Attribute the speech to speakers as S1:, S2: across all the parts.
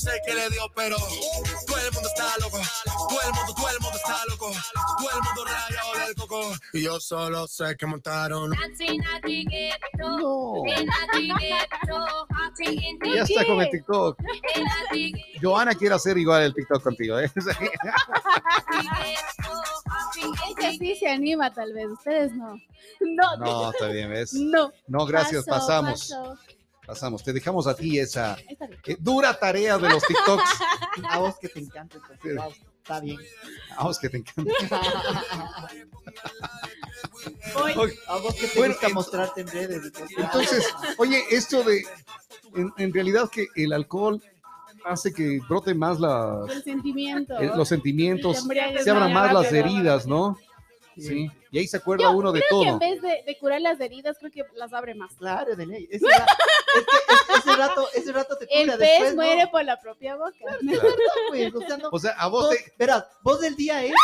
S1: sé que le dio, pero todo el mundo está loco. Todo el mundo, todo el mundo está loco. Todo el mundo rayado del coco. Y yo solo sé que montaron.
S2: No. Ya está con el TikTok. Joana quiere hacer igual el TikTok contigo. ¿eh?
S3: Ella sí se anima, tal vez. Ustedes no. No,
S2: No, está bien, ¿ves?
S3: no.
S2: No, gracias,
S3: Paso,
S2: pasamos.
S3: paso.
S2: Pasamos. Te dejamos a ti esa eh, dura tarea de los TikToks.
S4: A vos que te encanta. entonces, Está bien.
S2: Vamos, que te encanta.
S3: Voy.
S2: Oye,
S4: A vos que te
S2: Bueno,
S4: gusta mostrarte en redes.
S2: Entonces, oye, esto de, en, en realidad que el alcohol hace que brote más la,
S3: El sentimiento.
S2: eh, los sentimientos, se abran más las heridas, ¿no? Sí. Y ahí se acuerda
S3: Yo
S2: uno de
S3: Creo que en
S2: todo.
S3: vez de, de curar las heridas, creo que las abre más.
S4: Claro, de ley. Ese, ra- es que es- ese rato, ese rato te
S3: El
S4: cura.
S3: pez
S4: después,
S3: muere
S4: ¿no?
S3: por la propia boca.
S2: Claro.
S4: Pues, o sea, no-
S2: O sea, a vos
S4: vos,
S2: te,
S4: verás, vos del día ese.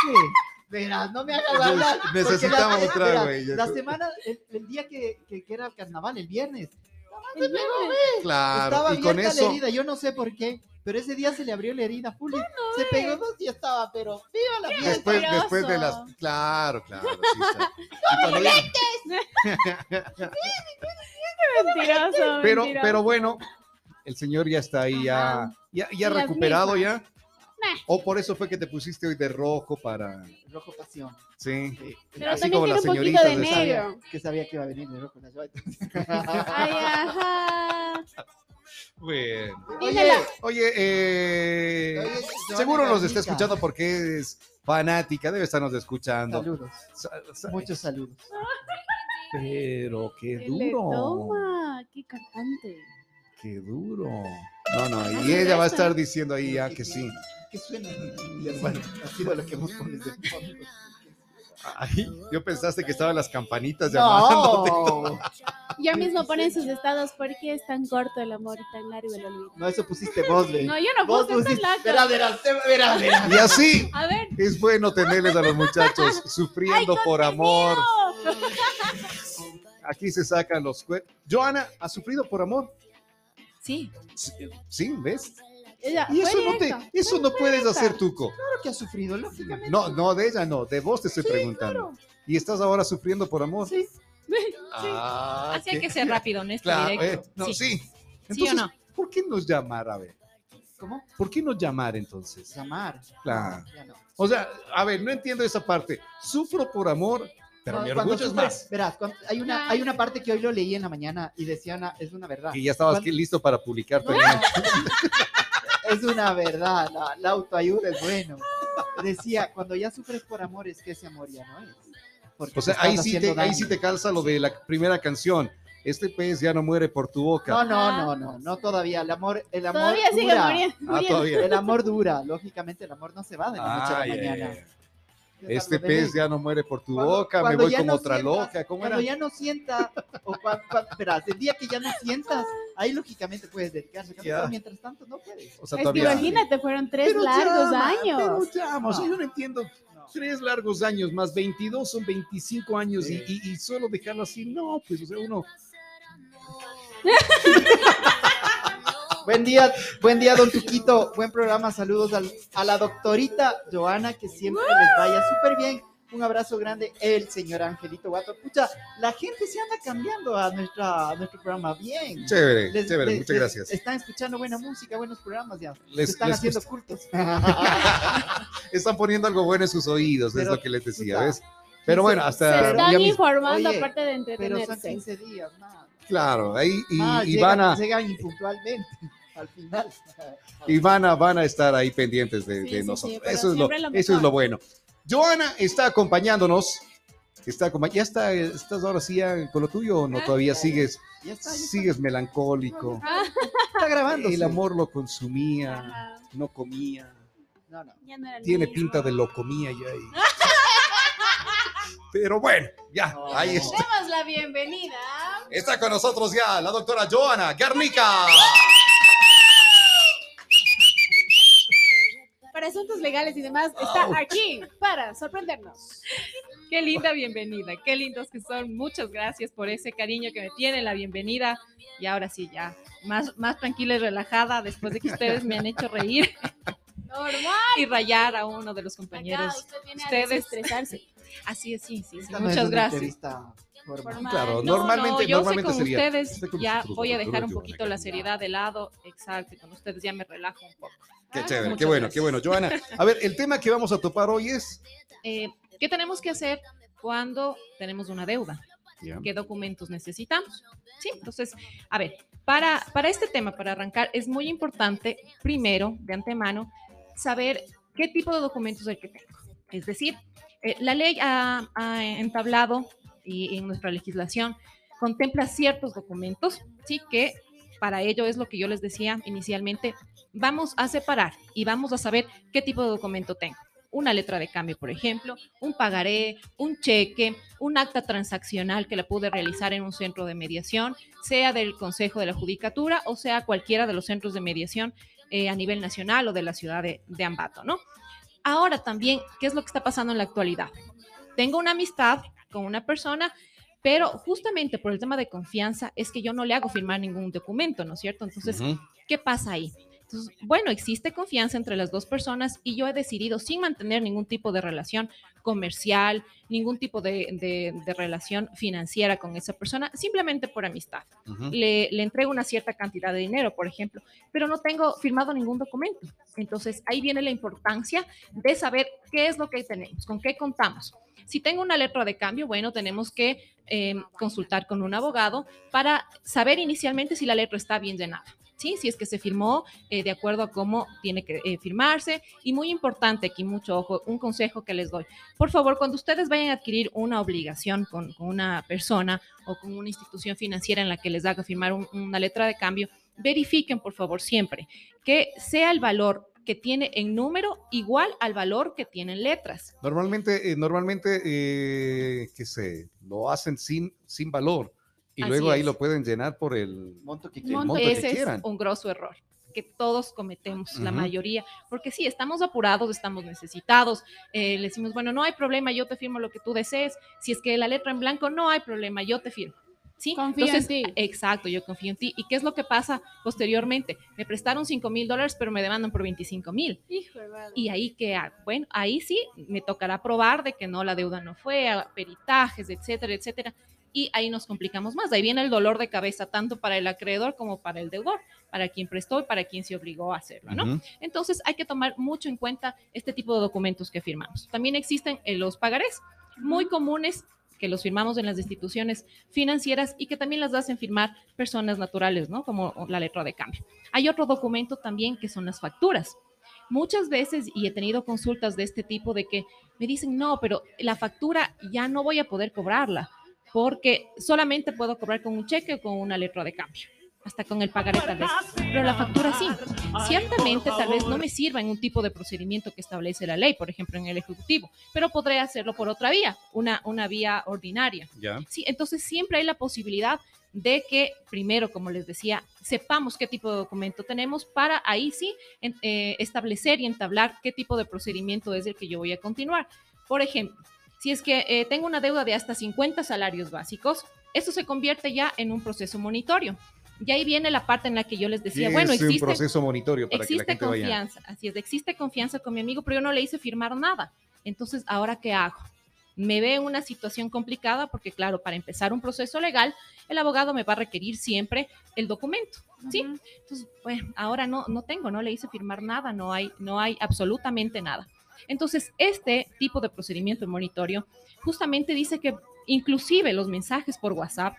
S4: Verás, no me hagas hablar.
S2: necesitamos
S4: la-
S2: otra, güey.
S4: La semana, el, el día que, que, que era el carnaval, el viernes,
S3: El viernes.
S2: Claro,
S4: estaba
S2: y con eso,
S4: la herida, yo no sé por qué, pero ese día se le abrió la herida full, y se pegó dos y estaba, pero viva la fiesta.
S2: después, después de las, claro, claro, sí. Y cuando ya-
S3: Mentiroso,
S2: pero,
S3: mentiroso.
S2: pero bueno, el señor ya está ahí, ya,
S3: Ajá.
S2: ya, ya recuperado
S3: mismas.
S2: ya. O por eso fue que te pusiste hoy de rojo para,
S4: Rojo pasión.
S2: sí,
S4: Sí.
S3: Pero
S2: así como
S3: poquito
S2: señoritas
S3: de negro.
S4: Sabía, que sabía que iba a venir de rojo. ¿no?
S3: Ay, ajá.
S2: Bueno. Oye, eh,
S4: Oye,
S2: seguro nos está escuchando porque es fanática, debe estarnos escuchando.
S4: Saludos,
S2: Sa- sa-
S4: muchos saludos.
S2: Pero qué
S3: ¿Qué le
S2: duro,
S3: toma? Qué cantante.
S2: qué duro. No, no, y ella va a estar diciendo ahí ya que sí.
S4: ¿Qué suena? Ha sido lo que.
S2: Ay, yo pensaste que estaban las campanitas llamándote.
S4: No,
S3: Ya mismo ponen sus estados. ¿Por qué es tan corto el amor y tan largo el olvido?
S4: no, eso pusiste vos, güey.
S3: No, yo no
S4: Vos
S3: puse
S4: pusiste.
S3: laca.
S4: verás, verás, verás.
S2: Y así
S3: A ver.
S2: es bueno tenerles a los muchachos sufriendo por amor. Aquí se sacan los cuerpos. Joana, ¿has sufrido por amor?
S5: Sí,
S2: Sí, ¿ves?
S3: Ella,
S2: Y eso no, te, eso no puedes
S3: directa.
S2: hacer, Tuco.
S4: Claro que has sufrido, lógicamente.
S2: No, no, de ella no, de vos te estoy preguntando. ¿Y estás ahora sufriendo por amor?
S4: Sí.
S2: Ah,
S5: así hay que ser rápido, honesto,
S2: Claro,
S5: directo.
S2: eh, no,
S5: sí.
S2: sí.
S5: ¿Sí
S2: Entonces,
S5: o no?
S2: ¿por qué nos llamar? A ver,
S4: ¿Cómo?
S2: ¿por qué nos llamar entonces?
S4: Llamar.
S2: Claro.
S4: No.
S2: O sea, a ver, no entiendo esa parte. Sufro por amor, pero
S4: No,
S2: mi
S4: cuando
S2: orgullo es
S4: sufres-
S2: más.
S4: Verás, cuando- hay, una, hay una parte que hoy lo leí en la mañana y decía, una- es una verdad.
S2: Que ya estabas
S4: Cuando-
S2: aquí listo para publicar
S4: No,
S2: también.
S4: es una verdad, la, la autoayuda es bueno. Decía, cuando ya sufres por amor es que ese amor ya no es. Porque
S2: O sea, ahí sí, te, ahí sí te calza lo de la primera canción. Este pez ya no muere por tu boca.
S4: No, no, no, no, no todavía. El amor, el amor
S3: Todavía sigue
S4: dura.
S3: muriendo.
S2: Ah, todavía.
S4: El amor dura, lógicamente el amor no se va de la noche a
S2: Ay,
S4: la
S2: ay,
S4: mañana.
S2: Este pez ya no muere por tu
S4: Cuando-
S2: boca, me
S4: cuando
S2: voy
S4: ya
S2: como
S4: no
S2: otra
S4: sientas-
S2: loca. ¿Cómo
S4: Cuando
S2: era?
S4: ya no sientas, o cuando, verás, el día que ya no sientas, ahí lógicamente puedes dedicarse.
S2: Ya.
S4: Pero mientras tanto no puedes.
S2: O sea,
S3: Es que
S2: todavía.
S3: imagínate, fueron tres
S2: Pero
S3: largos
S2: llama,
S3: años.
S2: Pero llama, o sea, yo no entiendo. Tres largos años más 22 son 25 años y, y solo dejarlo así, no, pues, o sea, uno.
S4: Buen día, buen día, don Tuquito. Buen programa. Saludos al- a la doctorita Joana, que siempre les vaya súper bien. Un abrazo grande, el señor Angelito Guato. Pucha, la gente se anda cambiando a, nuestra, a nuestro programa bien.
S2: Chévere,
S4: Les-
S2: chévere,
S4: les-
S2: muchas
S4: les-
S2: gracias.
S4: Están escuchando buena música, buenos programas ya.
S2: Les-
S4: se están
S2: les
S4: haciendo
S2: gusta.
S4: cultos.
S2: Están poniendo algo bueno en sus oídos, es lo que les decía, ¿ves? Pero bueno,
S3: Se
S2: hasta
S3: están
S2: ya mis-
S3: informando
S4: Oye,
S3: aparte de
S4: Pero son
S3: entretenerse.
S4: 15 días, nada.
S2: claro, ahí y,
S4: llegan,
S2: van a
S4: llegan impuntualmente al final.
S2: y van a van a estar ahí pendientes de,
S3: Sí,
S2: de
S3: sí,
S2: nosotros.
S3: sí,
S2: eso es lo
S3: lo
S2: eso es lo bueno. Joana está acompañándonos. Está ya está estás ahora sí ya con lo tuyo o no todavía sigues
S4: Ya está, ya está.
S2: sigues melancólico.
S3: Ah,
S4: Está grabando.
S2: El amor lo consumía,
S3: ajá.
S2: no comía.
S4: No, no.
S3: Ya no era el
S2: Tiene
S3: mismo.
S2: pinta de lo comía ya ahí. Pero bueno, ya,
S4: No.
S2: ahí está.
S3: Demos la bienvenida.
S2: Está con nosotros ya la doctora Joana Garnica.
S3: Legales y demás, está aquí para sorprendernos.
S5: Qué linda bienvenida, qué lindos que son. Muchas gracias por ese cariño que me tienen, la bienvenida. Y ahora sí, ya más, más tranquila y relajada después de que ustedes me han hecho reír
S3: Normal.
S5: y rayar a uno de los
S3: Acá
S5: compañeros.
S3: usted viene a
S5: ustedes-
S3: desestresarse.
S5: Así es, sí, sí, sí.
S4: Esta no es
S5: Muchas
S4: una
S5: gracias.
S4: Formal.
S2: Claro,
S5: No,
S2: normalmente,
S5: no, yo
S2: normalmente
S5: sé con
S2: sería.
S5: ustedes
S2: con
S5: ya
S2: nosotros,
S5: voy a dejar un poquito la seriedad de lado, exacto, y con ustedes ya me relajo un poco.
S2: Qué
S5: Ah,
S2: chévere, qué bueno, qué bueno. Joana, a ver, el tema que vamos a topar hoy es.
S5: Eh, ¿Qué tenemos que hacer cuando tenemos una deuda? ¿Qué documentos necesitamos? Sí, entonces, a ver, para, para este tema, para arrancar, es muy importante, primero, de antemano, saber qué tipo de documentos es el que tengo. Es decir, eh, la ley ha, ha entablado y en nuestra legislación contempla ciertos documentos, sí, que para ello es lo que yo les decía inicialmente, vamos a separar y vamos a saber qué tipo de documento tengo. Una letra de cambio, por ejemplo, un pagaré, un cheque, un acta transaccional que la pude realizar en un centro de mediación, sea del Consejo de la Judicatura o sea cualquiera de los centros de mediación eh, a nivel nacional o de la ciudad de, de Ambato, ¿no? Ahora también, ¿qué es lo que está pasando en la actualidad? Tengo una amistad con una persona, pero justamente por el tema de confianza es que yo no le hago firmar ningún documento, ¿no es cierto? Entonces. ¿qué pasa ahí? Entonces, bueno, existe confianza entre las dos personas y yo he decidido, sin mantener ningún tipo de relación comercial, ningún tipo de, de- de relación financiera con esa persona, simplemente por amistad. Le, le entrego una cierta cantidad de dinero, por ejemplo, pero no tengo firmado ningún documento. Entonces, ahí viene la importancia de saber qué es lo que tenemos, con qué contamos. Si tengo una letra de cambio, bueno, tenemos que eh, consultar con un abogado para saber inicialmente si la letra está bien llenada. ¿Sí? Si es que se firmó eh, de acuerdo a cómo tiene que eh, firmarse. Y muy importante aquí, mucho ojo, un consejo que les doy. Por favor, cuando ustedes vayan a adquirir una obligación con, con una persona o con una institución financiera en la que les haga firmar un- una letra de cambio, verifiquen, por favor, siempre que sea el valor que tiene en número igual al valor que tienen letras.
S2: Normalmente, eh, normalmente eh, que se lo hacen sin, sin valor y
S5: Así
S2: luego ahí
S5: es.
S2: lo pueden llenar por el
S4: Monto que
S2: el monto que
S5: Ese es
S2: quieran.
S5: un grosso error que todos cometemos, la
S2: Ujú.
S5: mayoría, porque sí, estamos apurados, estamos necesitados, eh, le decimos, bueno, no hay problema, yo te firmo lo que tú desees, si es que la letra en blanco, no hay problema, yo te firmo. ¿Sí?
S3: Confío en ti.
S5: Exacto, yo confío en ti. ¿Y qué es lo que pasa posteriormente? Me prestaron 5 mil dólares, pero me demandan por 25 mil.
S3: Hijo de madre.
S5: ¿Y ahí qué hago? Bueno, ahí sí me tocará probar de que no, la deuda no fue, peritajes, etcétera, etcétera. Y ahí nos complicamos más. Ahí viene el dolor de cabeza tanto para el acreedor como para el deudor, para quien prestó y para quien se obligó a hacerlo, ¿no? Entonces hay que tomar mucho en cuenta este tipo de documentos que firmamos. También existen eh, los pagarés, muy comunes que los firmamos en las instituciones financieras y que también las hacen firmar personas naturales, ¿no? Como la letra de cambio. Hay otro documento también que son las facturas. Muchas veces, y he tenido consultas de este tipo, de que me dicen, no, pero la factura ya no voy a poder cobrarla porque solamente puedo cobrar con un cheque o con una letra de cambio, hasta con el pagaré tal vez. Pero la factura sí. Ciertamente tal vez no me sirva en un tipo de procedimiento que establece la ley, por ejemplo en el Ejecutivo, pero podré hacerlo por otra vía, una, una vía ordinaria.
S2: Ya.
S5: Sí, entonces siempre hay la posibilidad de que, primero, como les decía, sepamos qué tipo de documento tenemos para ahí sí en- eh, establecer y entablar qué tipo de procedimiento es el que yo voy a continuar. Por ejemplo, si es que eh, tengo una deuda de hasta 50 salarios básicos, esto se convierte ya en un proceso monitorio. Y ahí viene la parte en la que yo les decía,
S2: Sí,
S5: bueno,
S2: es un
S5: existe,
S2: proceso monitorio para que la
S5: existe
S2: gente vaya.
S5: confianza, así es, existe confianza con mi amigo, pero yo no le hice firmar nada. Entonces, ¿ahora qué hago? Me ve en una situación complicada porque, claro, para empezar un proceso legal, el abogado me va a requerir siempre el documento, ¿sí?
S3: Ujú.
S5: Entonces, bueno, ahora no, no tengo, no le hice firmar nada, no hay, no hay absolutamente nada. Entonces, este tipo de procedimiento monitorio justamente dice que inclusive los mensajes por WhatsApp,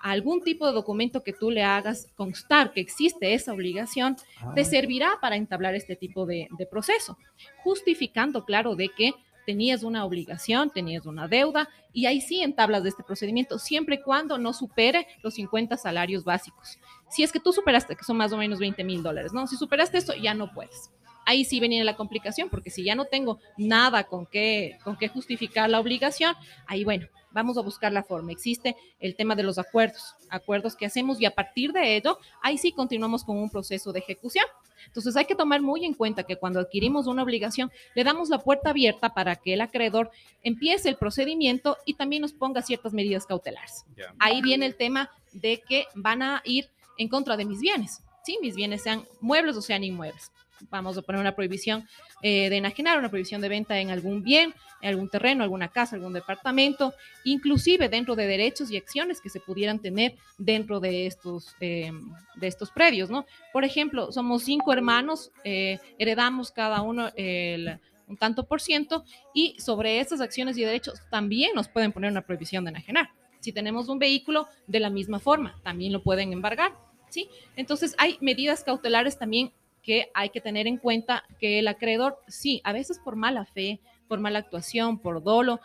S5: algún tipo de documento que tú le hagas constar que existe esa obligación,
S2: Ah,
S5: te servirá para entablar este tipo de, de proceso, justificando, claro, de que tenías una obligación, tenías una deuda, y ahí sí entablas de este procedimiento, siempre y cuando no supere los 50 salarios básicos. Si es que tú superaste, que son más o menos 20 mil dólares, ¿no? Si superaste eso, ya no puedes. Ahí sí venía la complicación, porque si ya no tengo nada con qué, con qué justificar la obligación, ahí bueno, vamos a buscar la forma. Existe el tema de los acuerdos, acuerdos que hacemos y a partir de ello, ahí sí continuamos con un proceso de ejecución. Entonces hay que tomar muy en cuenta que cuando adquirimos una obligación, le damos la puerta abierta para que el acreedor empiece el procedimiento y también nos ponga ciertas medidas cautelares. Ahí viene el tema de que van a ir en contra de mis bienes. Sí, mis bienes sean muebles o sean inmuebles. Vamos a poner una prohibición eh, de enajenar, una prohibición de venta en algún bien, en algún terreno, alguna casa, algún departamento, inclusive dentro de derechos y acciones que se pudieran tener dentro de estos, eh, de estos predios, ¿no? Por ejemplo, somos cinco hermanos, eh, heredamos cada uno el, un tanto por ciento y sobre estas acciones y derechos también nos pueden poner una prohibición de enajenar. Si tenemos un vehículo, de la misma forma, también lo pueden embargar, ¿sí? Entonces hay medidas cautelares también que hay que tener en cuenta que el acreedor, sí, a veces por mala fe, por mala actuación, por dolo,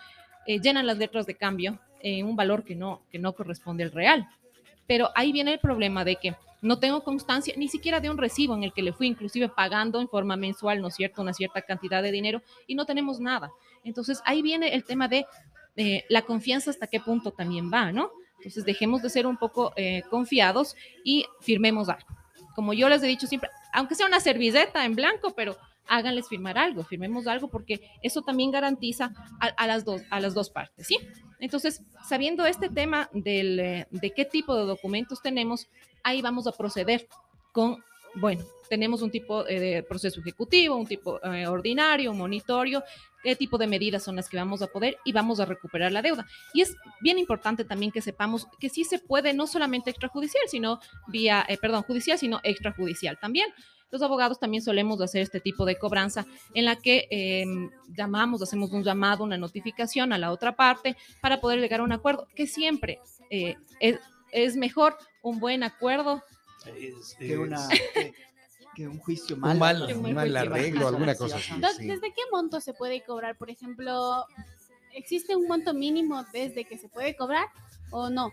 S5: eh, llenan las letras de cambio en un valor que no, que no corresponde al real. Pero ahí viene el problema de que no tengo constancia ni siquiera de un recibo en el que le fui inclusive pagando en forma mensual, ¿no es cierto?, una cierta cantidad de dinero y no tenemos nada. Entonces ahí viene el tema de eh, la confianza hasta qué punto también va, ¿no? Entonces dejemos de ser un poco eh, confiados y firmemos algo. Como yo les he dicho siempre, aunque sea una servilleta en blanco, pero háganles firmar algo, firmemos algo porque eso también garantiza a, las, dos, a las dos partes, ¿sí? Entonces, sabiendo este tema del, eh, de qué tipo de documentos tenemos, ahí vamos a proceder con, bueno, tenemos un tipo eh, de proceso ejecutivo, un tipo eh, ordinario, un monitorio, qué tipo de medidas son las que vamos a poder y vamos a recuperar la deuda. Y es bien importante también que sepamos que sí se puede no solamente extrajudicial, sino vía, perdón, judicial, sino extrajudicial también los abogados también solemos hacer este tipo de cobranza en la que em, llamamos, hacemos un llamado, una notificación a la otra parte para poder llegar a un acuerdo, que siempre eh, es, mejor un buen acuerdo
S4: que, un juicio malo.
S2: Un mal, arreglo, alguna cosa así.
S3: ¿Desde qué monto se puede cobrar? Por ejemplo, ¿existe un monto mínimo desde que se puede cobrar o no?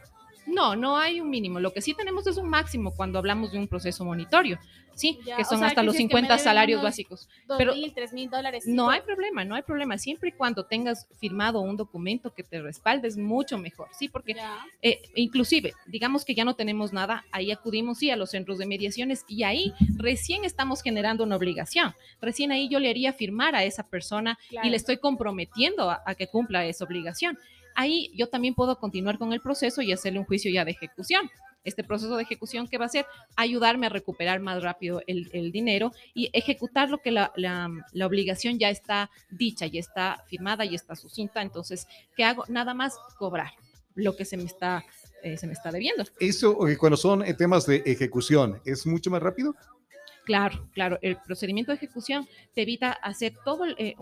S5: No, no hay un mínimo. Lo que sí tenemos es un máximo cuando hablamos de un proceso monitorio. Sí, que son hasta los 50 salarios básicos.
S3: pero mil, mil dólares.
S5: No hay problema, no hay problema. Siempre y cuando tengas firmado un documento que te respalde es mucho mejor, sí, porque eh, inclusive, digamos que ya no tenemos nada, ahí acudimos sí a los centros de mediaciones y ahí recién estamos generando una obligación. Recién ahí yo le haría firmar a esa persona y le estoy comprometiendo a que cumpla esa obligación. Ahí yo también puedo continuar con el proceso y hacerle un juicio ya de ejecución este proceso de ejecución que va a ser ayudarme a recuperar más rápido el, dinero y ejecutar lo que la, obligación ya está dicha, ya está firmada, ya está sucinta. Entonces, ¿qué hago? Nada más cobrar lo que se me está, eh, se me está debiendo.
S2: Eso, cuando son eh, temas de ejecución, ¿es mucho más rápido?
S5: Claro, claro. El procedimiento de ejecución te evita hacer todo el, eh,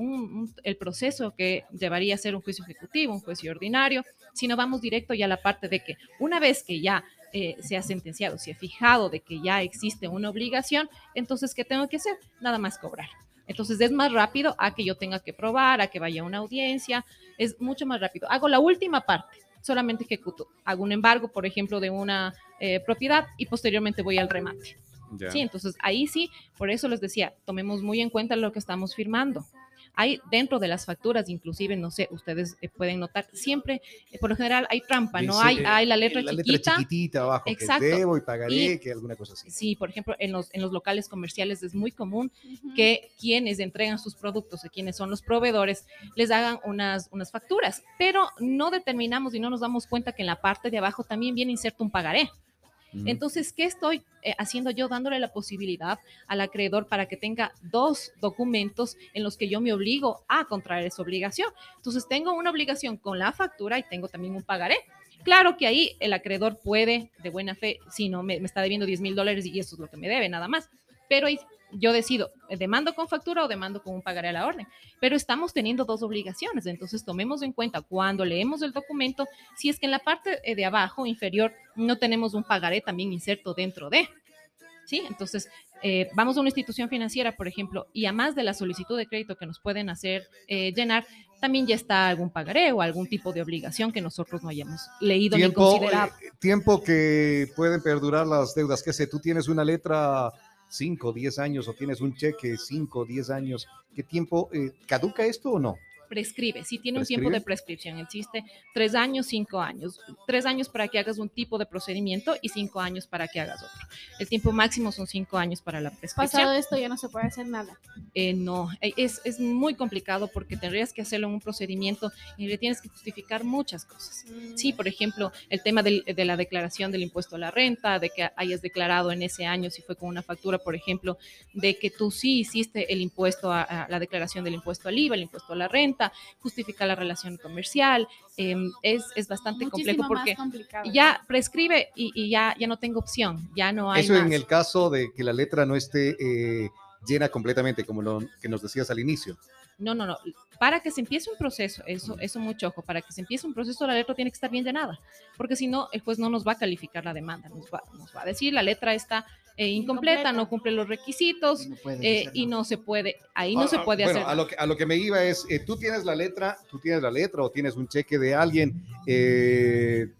S5: el, proceso que llevaría a ser un juicio ejecutivo, un juicio ordinario, sino vamos directo ya a la parte de que una vez que ya eh, se ha sentenciado, se ha fijado de que ya existe una obligación, entonces, ¿qué tengo que hacer? Nada más cobrar. Entonces es más rápido a que yo tenga que probar, a que vaya a una audiencia, es mucho más rápido. Hago la última parte, solamente ejecuto. Hago un embargo, por ejemplo, de una eh, propiedad y posteriormente voy al remate. Sí, entonces ahí sí, por eso les decía, tomemos muy en cuenta lo que estamos firmando. Hay dentro de las facturas, inclusive, no sé, ustedes eh, pueden notar, siempre, eh, por lo general, hay trampa, ¿no? hay, hay la letra
S2: la
S5: chiquita.
S2: Letra chiquitita abajo, Exacto. que debo y pagaré, que alguna cosa así.
S5: Sí, por ejemplo, en los, en los locales comerciales es muy común que quienes entregan sus productos o quienes son los proveedores les hagan unas, unas facturas, pero no determinamos y no nos damos cuenta que en la parte de abajo también viene inserto un pagaré. Entonces, ¿qué estoy eh, haciendo yo? Dándole la posibilidad al acreedor para que tenga dos documentos en los que yo me obligo a contraer esa obligación. Entonces, tengo una obligación con la factura y tengo también un pagaré. Claro que ahí el acreedor puede, de buena fe, si no, me, está debiendo 10 mil dólares y eso es lo que me debe, nada más. Pero yo decido, eh, demando con factura o demando con un pagaré a la orden. Pero estamos teniendo dos obligaciones, entonces tomemos en cuenta cuando leemos el documento, si es que en la parte eh, de abajo, inferior, no tenemos un pagaré también inserto dentro de. ¿Sí? Entonces, eh, vamos a una institución financiera, por ejemplo, y a más de la solicitud de crédito que nos pueden hacer llenar, también ya está algún pagaré o algún tipo de obligación que nosotros no hayamos leído ni considerado.
S2: tiempo que pueden perdurar las deudas, que sé, tú tienes una letra 5, 10 años o tienes un cheque 5, 10 años, ¿qué tiempo eh, caduca esto o no?
S5: Prescribe, si tiene un tiempo de prescripción, existe tres años, cinco años, tres años para que hagas un tipo de procedimiento y cinco años para que hagas otro. El tiempo máximo son cinco años para la prescripción.
S3: Pasado esto ya no se puede hacer nada.
S5: Eh, no, eh, es, es, muy complicado porque tendrías que hacerlo en un procedimiento y le tienes que justificar muchas cosas. Sí, por ejemplo, el tema del, de la declaración del impuesto a la renta, de que hayas declarado en ese año, si fue con una factura, por ejemplo, de que tú sí hiciste el impuesto a, a la declaración del impuesto al IVA, el impuesto a la renta, justificar la relación comercial, eh, es, es, bastante
S3: Muchísimo
S5: complejo porque ya prescribe y, y, ya, ya no tengo opción, ya no hay
S2: Eso
S5: más.
S2: en el caso de que la letra no esté eh, llena completamente, como lo que nos decías al inicio.
S5: No, no, no. Para que se empiece un proceso, eso, eso mucho ojo, para que se empiece un proceso, la letra tiene que estar bien llenada, porque si no, el juez no nos va a calificar la demanda, nos va, nos va a decir la letra está eh, incompleta, incompleta, no cumple los requisitos y no, eh, y no se puede, ahí no ah, se puede
S2: bueno,
S5: hacer.
S2: A lo, que, a lo que me iba es, eh, tú tienes la letra, tú tienes la letra o tienes un cheque de alguien eh,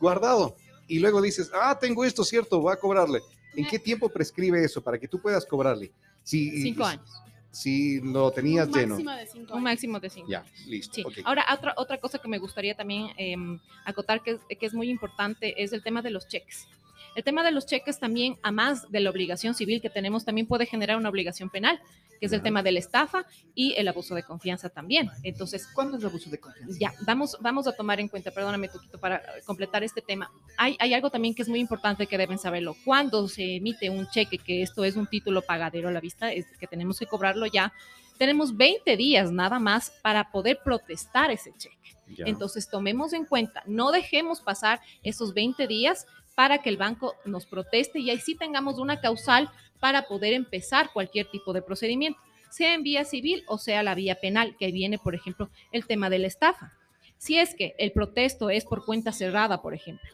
S2: guardado y luego dices, ah, tengo esto, cierto, voy a cobrarle. ¿En qué tiempo prescribe eso para que tú puedas cobrarle? Si,
S5: Cinco años
S2: si lo tenías
S3: un
S2: lleno.
S3: Máximo de cinco
S5: un máximo de cinco.
S2: Ya, listo.
S5: Sí.
S2: Okay.
S5: Ahora, otra, otra cosa que me gustaría también eh, acotar que, que, es muy importante es el tema de los cheques. El tema de los cheques también, a más de la obligación civil que tenemos, también puede generar una obligación penal, que es el tema de la estafa y el abuso de confianza también. Entonces,
S4: ¿cuándo es el abuso de confianza?
S5: Ya, vamos, vamos a tomar en cuenta, perdóname, Tuquito, para completar este tema. Hay, hay algo también que es muy importante que deben saberlo. Cuando se emite un cheque, que esto es un título pagadero a la vista, es que tenemos que cobrarlo ya, tenemos 20 días nada más para poder protestar ese cheque. Ya. Entonces, tomemos en cuenta, no dejemos pasar esos 20 días para que el banco nos proteste y ahí sí tengamos una causal para poder empezar cualquier tipo de procedimiento, sea en vía civil o sea la vía penal, que viene, por ejemplo, el tema de la estafa. Si es que el protesto es por cuenta cerrada, por ejemplo,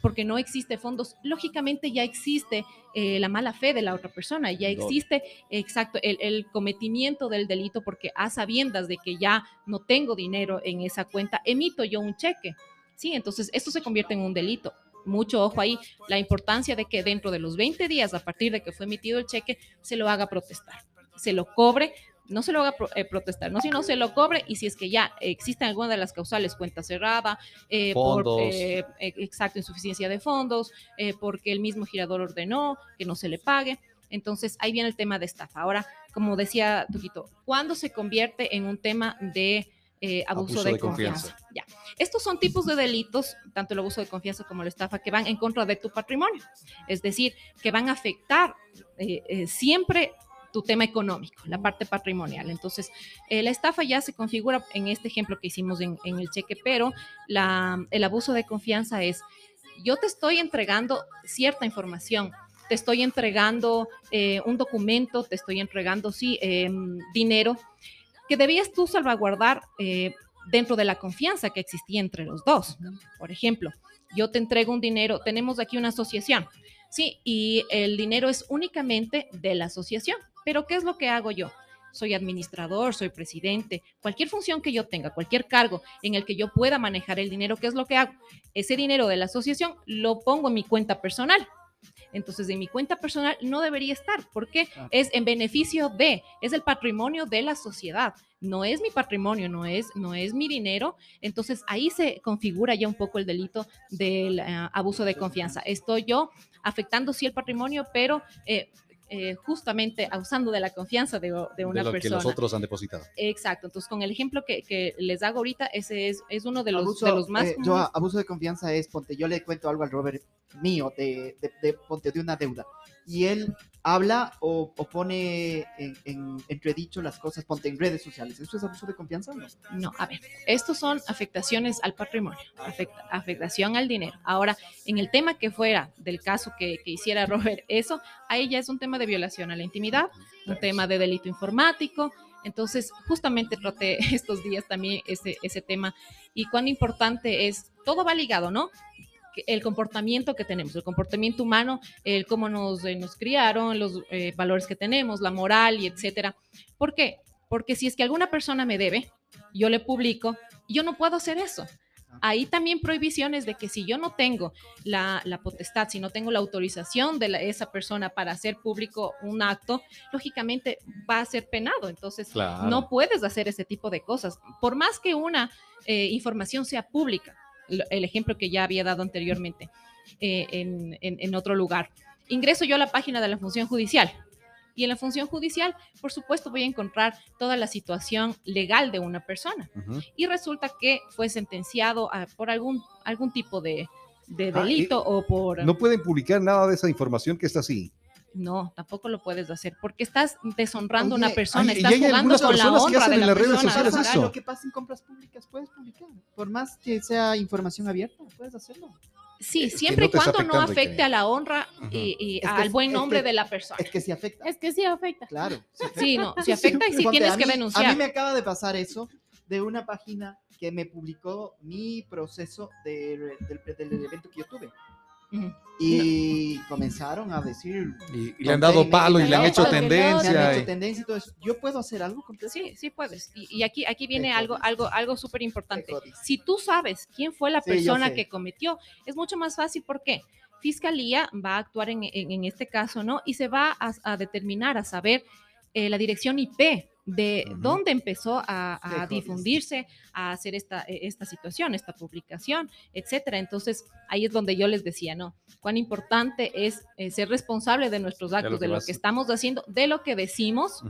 S5: porque no existe fondos, lógicamente ya existe eh, la mala fe de la otra persona, ya existe, exacto, el, el, cometimiento del delito porque a sabiendas de que ya no tengo dinero en esa cuenta, emito yo un cheque. Sí, entonces esto se convierte en un delito mucho ojo ahí, la importancia de que dentro de los 20 días, a partir de que fue emitido el cheque, se lo haga protestar, se lo cobre, no se lo haga pro, eh, protestar, no, sino se lo cobre y si es que ya existe alguna de las causales, cuenta cerrada, eh, por, eh, exacto, insuficiencia de fondos, eh, porque el mismo girador ordenó que no se le pague. Entonces, ahí viene el tema de estafa. Ahora, como decía Tuquito, ¿cuándo se convierte en un tema de eh, abuso, abuso, de, de confianza. confianza. Ya. Estos son tipos de delitos, tanto el abuso de confianza como la estafa, que van en contra de tu patrimonio. Es decir, que van a afectar eh, eh, siempre tu tema económico, la parte patrimonial. Entonces, eh, la estafa ya se configura en este ejemplo que hicimos en, en el cheque, pero la, el abuso de confianza es, yo te estoy entregando cierta información, te estoy entregando eh, un documento, te estoy entregando, sí, eh, dinero, que debías tú salvaguardar eh, dentro de la confianza que existía entre los dos. Por ejemplo, yo te entrego un dinero, tenemos aquí una asociación, sí, y el dinero es únicamente de la asociación, pero ¿qué es lo que hago yo? Soy administrador, soy presidente, cualquier función que yo tenga, cualquier cargo en el que yo pueda manejar el dinero, ¿qué es lo que hago? Ese dinero de la asociación lo pongo en mi cuenta personal. Entonces, en mi cuenta personal no debería estar, porque es en beneficio de, es el patrimonio de la sociedad, no es mi patrimonio, no es, no es mi dinero. Entonces, ahí se configura ya un poco el delito del uh, abuso de confianza. Estoy yo afectando sí el patrimonio, pero eh, eh, justamente abusando de la confianza de, de una
S2: de lo
S5: persona.
S2: que los otros han depositado.
S5: Exacto. Entonces, con el ejemplo que, que les hago ahorita, ese es, es uno de los, abuso, de los más.
S4: Eh, yo, abuso de confianza es, ponte, yo le cuento algo al Robert mío, de, de, de ponte, de una deuda, y él habla o, o pone en, en, entredicho las cosas, ponte en redes sociales. ¿Eso es abuso de confianza o no?
S5: No, a ver, estos son afectaciones al patrimonio, afecta, afectación al dinero. Ahora, en el tema que fuera del caso que, que hiciera Robert, eso, ahí ya es un tema de violación a la intimidad, un tema de delito informático. Entonces, justamente traté estos días también ese, ese tema y cuán importante es, todo va ligado, ¿no? el comportamiento que tenemos, el comportamiento humano, el cómo nos, eh, nos criaron, los eh, valores que tenemos, la moral y etcétera. ¿Por qué? Porque si es que alguna persona me debe, yo le publico, yo no puedo hacer eso. Hay también prohibiciones de que si yo no tengo la, la potestad, si no tengo la autorización de la- esa persona para hacer público un acto, lógicamente va a ser penado. Entonces,
S2: Claro.
S5: no puedes hacer ese tipo de cosas. Por más que una eh, información sea pública, el ejemplo que ya había dado anteriormente eh, en, en- en otro lugar. Ingreso yo a la página de la función judicial. Y en la función judicial, por supuesto, voy a encontrar toda la situación legal de una persona. Y resulta que fue sentenciado a- por algún, algún tipo de, de
S2: Ah,
S5: delito o por...
S2: No pueden publicar nada de esa información que está así.
S5: No, tampoco lo puedes hacer porque estás deshonrando a una persona,
S2: ay,
S5: estás jugando con la honra
S2: hacen
S5: de
S2: en
S5: la
S2: las redes
S5: persona.
S2: sociales eso.
S4: Lo que pasa en compras públicas, puedes publicar. Por más que sea información abierta, puedes hacerlo.
S5: Sí,
S2: Eh,
S5: siempre y cuando no afecte a la honra y, y
S4: Es que
S5: al buen
S4: es
S5: nombre
S4: que-
S5: de la persona.
S4: Es que sí afecta.
S3: Es que sí afecta.
S4: Claro. sí afecta.
S5: Sí, no, si afecta y si
S4: Ponte,
S5: tienes
S4: a
S5: que denunciar.
S4: A mí me acaba de pasar eso de una página que me publicó mi proceso de- del, del evento que yo tuve. Y comenzaron a decir,
S2: Y, y le han dado palo y le han
S3: no,
S2: hecho
S3: no,
S4: han
S2: tendencia.
S4: hecho
S2: y-
S4: tendencia y todo eso. ¿Yo puedo hacer algo?
S5: Sí, sí puedes. Y, y aquí, aquí viene
S4: Te
S5: algo, algo, algo súper importante. Si tú sabes quién fue la
S4: Sí,
S5: persona que cometió, es mucho más fácil. ¿Por qué? Fiscalía va a actuar en, en- en este caso, ¿no? Y se va a, a determinar, a saber eh, la dirección IP de dónde empezó a, difundirse, a hacer esta, eh, esta situación, esta publicación, etcétera. Entonces, ahí es donde yo les decía, ¿no? Cuán importante es eh, ser responsable de nuestros actos,
S2: lo
S5: de lo que estamos haciendo, de lo que decimos,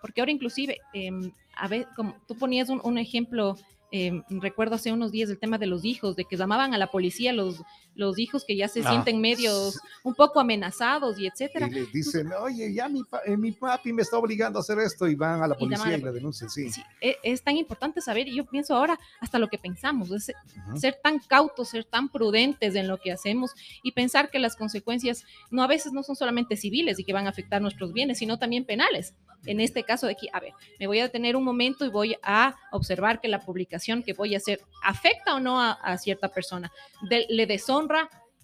S5: porque ahora inclusive, em, a ver, como tú ponías un, un ejemplo, em, recuerdo hace unos días el tema de los hijos, de que llamaban a la policía los, los hijos que ya se
S2: Ah.
S5: sienten medios un poco amenazados y etcétera.
S2: Y les dicen, oye, ya mi, pa- eh, mi papi me está obligando a hacer esto y van a la policía y la denuncian, sí.
S5: Sí, e- es, tan importante saber, y yo pienso ahora hasta lo que pensamos, es
S2: Ujú.
S5: ser tan cautos, ser tan prudentes en lo que hacemos y pensar que las consecuencias no a veces no son solamente civiles y que van a afectar nuestros bienes, sino también penales. En este caso de aquí, a ver, me voy a detener un momento y voy a observar que la publicación que voy a hacer afecta o no a, a cierta persona, De- le deshonra,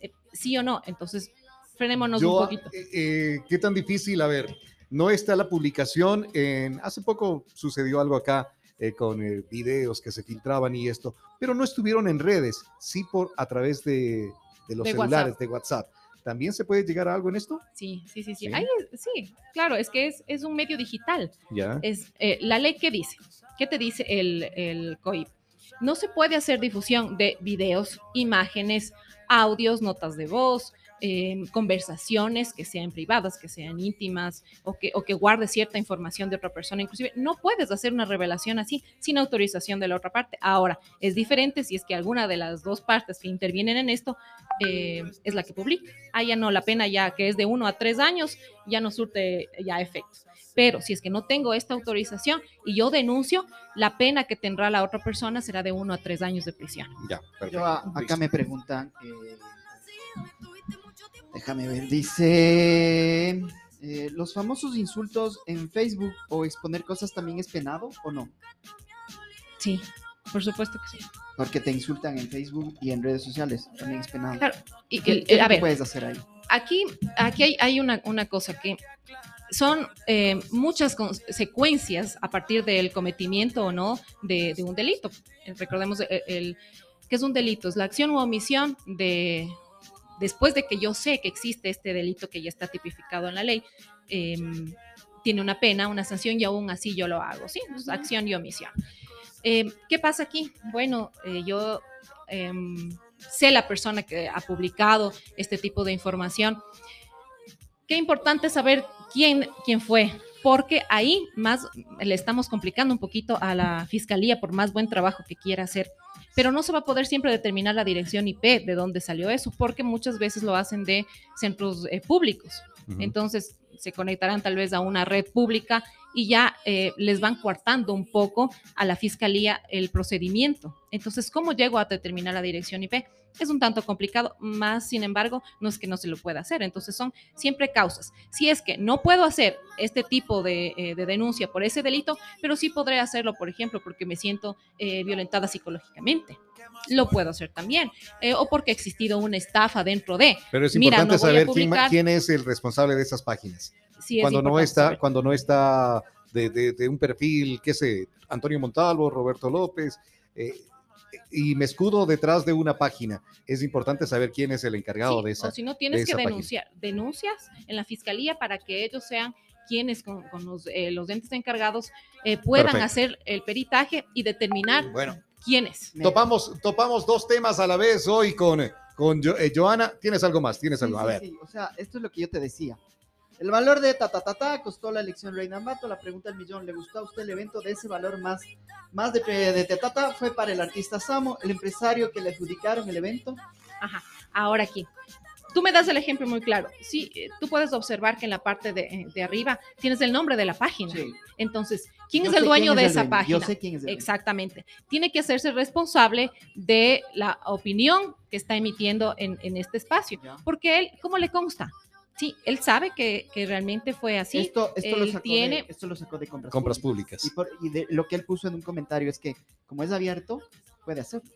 S5: eh, sí o no. Entonces, frenémonos
S2: Yo,
S5: un poquito.
S2: eh, eh, ¿Qué tan difícil? A ver, no está la publicación. En, hace poco sucedió algo acá eh, con eh, videos que se filtraban y esto, pero no estuvieron en redes, sí por a través de, de los
S5: De
S2: celulares,
S5: WhatsApp.
S2: de WhatsApp. ¿También se puede llegar a algo en esto?
S5: Sí, sí, sí, sí.
S2: ¿Sí?
S5: Sí, claro, es que es, es un medio digital.
S2: Ya.
S5: es eh, la ley que dice, ¿qué te dice el, el COIP? No se puede hacer difusión de videos, imágenes, audios, notas de voz, eh, conversaciones que sean privadas, que sean íntimas o que, o que guarde cierta información de otra persona. Inclusive no puedes hacer una revelación así sin autorización de la otra parte. Ahora, es diferente si es que alguna de las dos partes que intervienen en esto eh, es la que publica. Ah, ya no, la pena ya que es de uno a tres años ya no surte ya efectos. Pero si es que no tengo esta autorización y yo denuncio, la pena que tendrá la otra persona será de uno a tres años de prisión.
S2: Ya, perfecto.
S4: Yo a- acá me preguntan, eh, déjame ver, dice, eh, ¿los famosos insultos en Facebook o exponer cosas también es penado o no?
S5: Sí, por supuesto que sí.
S4: Porque te insultan en Facebook y en redes sociales, también es penado.
S5: Claro, y
S4: ¿Qué,
S5: el-
S4: qué
S5: el- a ver,
S4: puedes hacer ahí?
S5: aquí, aquí hay, hay una, una cosa que son eh, muchas consecuencias a partir del cometimiento o no de, de un delito. Eh, Recordemos el, el- que es un delito, es la acción u omisión de después de que yo sé que existe este delito que ya está tipificado en la ley. em, tiene una pena, una sanción y aún así yo lo hago, ¿sí? Es acción y omisión. Eh, ¿Qué pasa aquí? Bueno, eh, yo em, sé la persona que ha publicado este tipo de información. Qué importante saber quién, quién fue, porque ahí más le estamos complicando un poquito a la fiscalía por más buen trabajo que quiera hacer. Pero no se va a poder siempre determinar la dirección IP de dónde salió eso, porque muchas veces lo hacen de centros eh, públicos.
S2: Ujú.
S5: Entonces se conectarán tal vez a una red pública y ya eh, les van coartando un poco a la fiscalía el procedimiento. Entonces, ¿cómo llego a determinar la dirección IP? Es un tanto complicado, más sin embargo, no es que no se lo pueda hacer. Entonces, son siempre causas. Si es que no puedo hacer este tipo de, eh, de denuncia por ese delito, pero sí podré hacerlo, por ejemplo, porque me siento eh, violentada psicológicamente. Lo puedo hacer también. Eh, o porque ha existido una estafa dentro de.
S2: Pero es
S5: Mira,
S2: importante
S5: no voy a
S2: saber quién,
S5: publicar.
S2: quién es el responsable de esas páginas.
S5: Sí es
S2: cuando no está,
S5: saber.
S2: cuando no está de, de- de un perfil, qué sé, Antonio Montalvo, Roberto López, eh, y me escudo detrás de una página, es importante saber quién es el encargado
S5: Sí,
S2: de esa.
S5: O si no, tienes
S2: de
S5: que
S2: esa página.
S5: denunciar. Denuncias en la fiscalía para que ellos sean quienes con, con los, eh, los entes encargados eh, puedan
S2: Perfecto.
S5: hacer el peritaje y determinar
S2: Bueno,
S5: quiénes.
S2: Topamos, topamos dos temas a la vez hoy con, con Jo- eh, Joana. ¿Tienes algo más? ¿Tienes
S4: Sí,
S2: algo? a
S4: sí,
S2: ver.
S4: sí, O sea, esto es lo que yo te decía. El valor de ta ta ta ta costó la elección Reina Mato, la pregunta del millón, ¿le gustó a usted el evento de ese valor más, más de, de ta ta? Fue para el artista Samo, el empresario que le adjudicaron el evento.
S5: Ajá. Ahora aquí. Tú me das el ejemplo muy claro. Sí, eh, tú puedes observar que en la parte de, eh, de arriba tienes el nombre de la página. Entonces, ¿quién
S4: Yo
S5: es el dueño de
S4: el
S5: esa
S4: dueño,
S5: página?
S4: Yo sé quién es el dueño.
S5: Exactamente. Tiene que hacerse responsable de la opinión que está emitiendo en, en este espacio.
S4: Ya.
S5: Porque él, ¿cómo le consta? Sí, él sabe que, que realmente fue así.
S4: esto, esto, lo sacó
S5: tiene-
S4: de, esto lo sacó de compras,
S2: Compras
S4: públicas.
S2: públicas.
S4: Y, por- y de, lo que él puso en un comentario es que, como es abierto, puede hacerlo.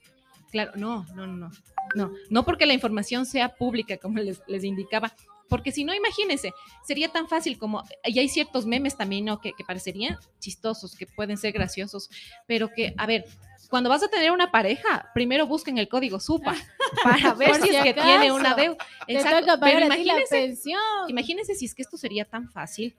S5: Claro, no, no, no, no, no, no porque la información sea pública, como les, les indicaba, porque si no, imagínense, sería tan fácil como, y hay ciertos memes también, ¿no? Que, que parecerían chistosos, que pueden ser graciosos, pero que, a ver, cuando vas a tener una pareja, primero busquen el código SUPA para ver si
S3: si
S5: es que
S3: acaso.
S5: tiene una deuda. Exacto, pero imagínense. Imagínense si es que esto sería tan fácil.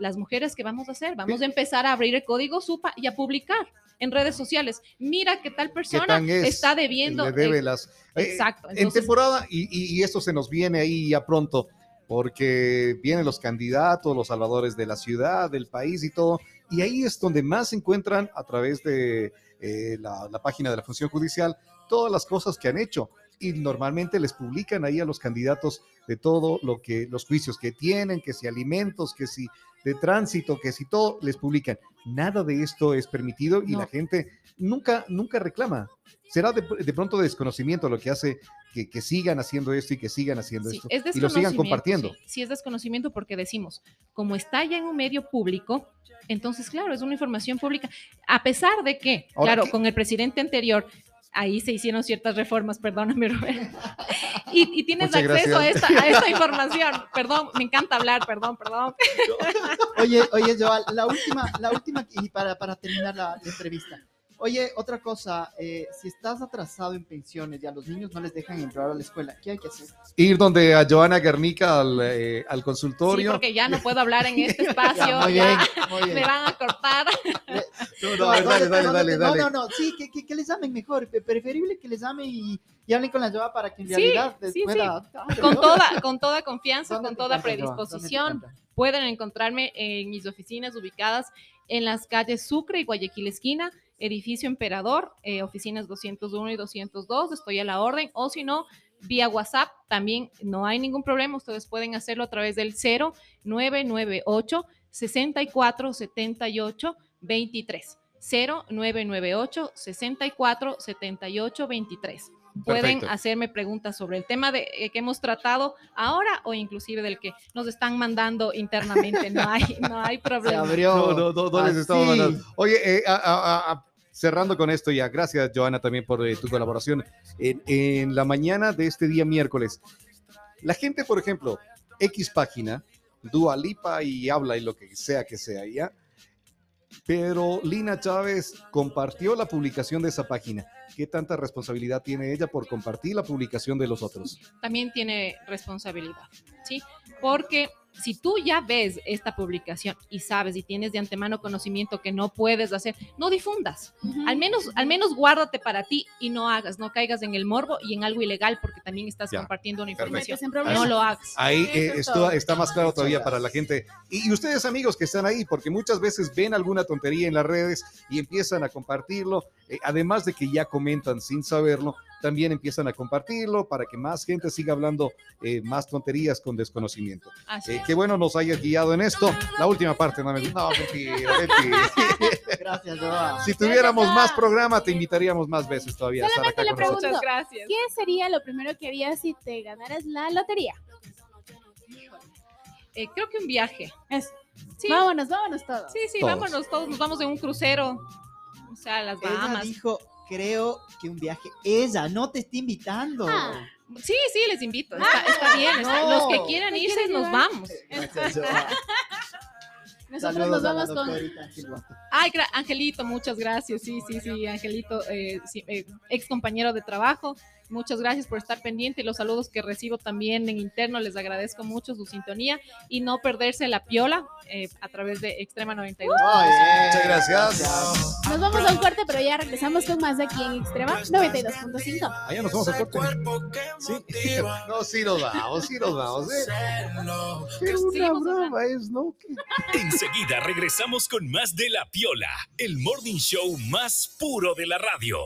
S5: Las mujeres, ¿qué vamos a hacer? Vamos a empezar a abrir el código SUPA y a publicar en redes sociales. Mira que tal
S2: ¿Qué
S5: persona
S2: es?
S5: está debiendo.
S2: Le debe
S5: eh,
S2: las... eh,
S5: Exacto.
S2: en temporada, y, y- y esto se nos viene ahí ya pronto, porque vienen los candidatos, los salvadores de la ciudad, del país y todo, y ahí es donde más se encuentran a través de eh, la, la página de la función judicial todas las cosas que han hecho. Y normalmente les publican ahí a los candidatos de todo lo que, los juicios que tienen, que si alimentos, que si de tránsito, que si todo, les publican. Nada de esto es permitido y
S5: No.
S2: la gente nunca, nunca reclama. Será de, de pronto desconocimiento lo que hace que, que sigan haciendo esto y que sigan haciendo
S5: Sí,
S2: esto
S5: es
S2: y lo sigan compartiendo.
S5: Sí, sí es desconocimiento porque decimos, como está ya en un medio público, entonces, claro, es una información pública. A pesar de que,
S2: Ahora,
S5: claro,
S2: ¿qué-
S5: con el presidente anterior, ahí se hicieron ciertas reformas, perdóname, Roberto. Y, y tienes
S2: Muchas
S5: acceso a esta, a esta información. Perdón, me encanta hablar, perdón, perdón.
S4: Oye, oye, Joal, la última, la última, y para, para terminar la, la entrevista. Oye, otra cosa, eh, si estás atrasado en pensiones y a los niños no les dejan entrar a la escuela, ¿qué hay que hacer?
S2: Ir donde a Joana Guernica al, eh, al
S5: Sí,
S2: consultorio.
S5: porque ya no puedo hablar en este espacio.
S4: Ya, muy
S5: ya
S4: bien, muy bien.
S5: Me van a cortar.
S2: No, no, ver, dale, dale, dale,
S4: no,
S2: dale.
S4: no, no, sí, que, que, que les llamen mejor, pre- preferible que les llamen y, y hablen con la Joa para que en
S5: Sí,
S4: realidad les
S5: sí, sí.
S4: pueda...
S5: Con toda, con toda confianza,
S4: ¿Dónde
S5: con toda predisposición. Pueden encontrarme en mis oficinas ubicadas en las calles Sucre y Guayaquil Esquina, edificio Emperador, eh, oficinas 201 y 202. Estoy a la orden. O si no, vía WhatsApp también no hay ningún problema. Ustedes pueden hacerlo a través del 0998 64 78 23. 0998 64 78 23. Pueden
S2: Perfecto.
S5: hacerme preguntas sobre el tema de, eh, que hemos tratado ahora o inclusive del que nos están mandando internamente. No hay, no hay
S4: Se
S5: problema.
S4: abrió.
S2: No, no, no, les estamos
S4: así.
S2: mandando. Oye, eh, a- a- a- cerrando con esto ya, gracias Joana también por eh, tu colaboración. En, en la mañana de este día miércoles, la gente, por ejemplo, X página, Dua Lipa y habla y lo que sea que sea, ¿ya? Pero Lina Chávez compartió la publicación de esa página. ¿Qué tanta responsabilidad tiene ella por compartir la publicación de los otros?
S5: También tiene responsabilidad, ¿sí? Porque si tú ya ves esta publicación y sabes y tienes de antemano conocimiento que no puedes hacer, no difundas. Al menos, al menos guárdate para ti y no hagas, no caigas en el morbo y en algo ilegal porque también estás
S2: Ya,
S5: compartiendo una información.
S3: Metes en problemas.
S5: No lo hagas.
S2: Ahí eh, esto está más claro todavía para la gente. Y, y ustedes amigos que están ahí, porque muchas veces ven alguna tontería en las redes y empiezan a compartirlo, eh, además de que ya comentan sin saberlo, también empiezan a compartirlo para que más gente siga hablando eh, más tonterías con desconocimiento.
S5: Así
S2: Eh,
S5: es.
S2: qué bueno nos hayas guiado en esto. La última parte, no, me- no mentira, mentira.
S4: Gracias, Joa.
S2: Si tuviéramos más programa, te invitaríamos más veces todavía
S3: Solamente
S2: acá
S3: le
S2: con nosotros.
S5: Muchas gracias.
S3: ¿Qué sería lo primero que harías si te ganaras la lotería?
S5: Eh, creo que un viaje.
S3: Es,
S5: Sí,
S3: Vámonos, vámonos todos.
S5: sí, sí,
S2: Todos.
S5: vámonos todos, nos vamos en un crucero. O sea, a las
S4: Ella
S5: Bahamas.
S4: dijo, creo que un viaje, ella no te está invitando.
S3: Ah.
S5: Sí, sí, les invito. Está, está bien. está-
S4: No.
S5: Los que quieran
S3: ¿Me
S5: irse, nos
S3: llevar?
S5: vamos.
S3: Nosotros
S4: Saludos
S3: nos vamos con.
S5: Ay, Angelito, muchas gracias. Sí, sí, sí, Angelito, eh, sí, eh, ex compañero de trabajo. Muchas gracias por estar pendiente y los saludos que recibo también en interno. Les agradezco mucho su sintonía y no perderse la piola eh, a través de Extrema 92.
S4: Ay, eh,
S2: Muchas gracias.
S3: Nos vamos a un corte, pero ya regresamos con más de aquí en Extrema 92.5.
S2: Allá nos vamos a corte. Sí. No, sí nos vamos, sí nos vamos. ¿eh? Pero una brava es, ¿no? Que-
S6: Enseguida regresamos con más de La Piola, el morning show más puro de la radio.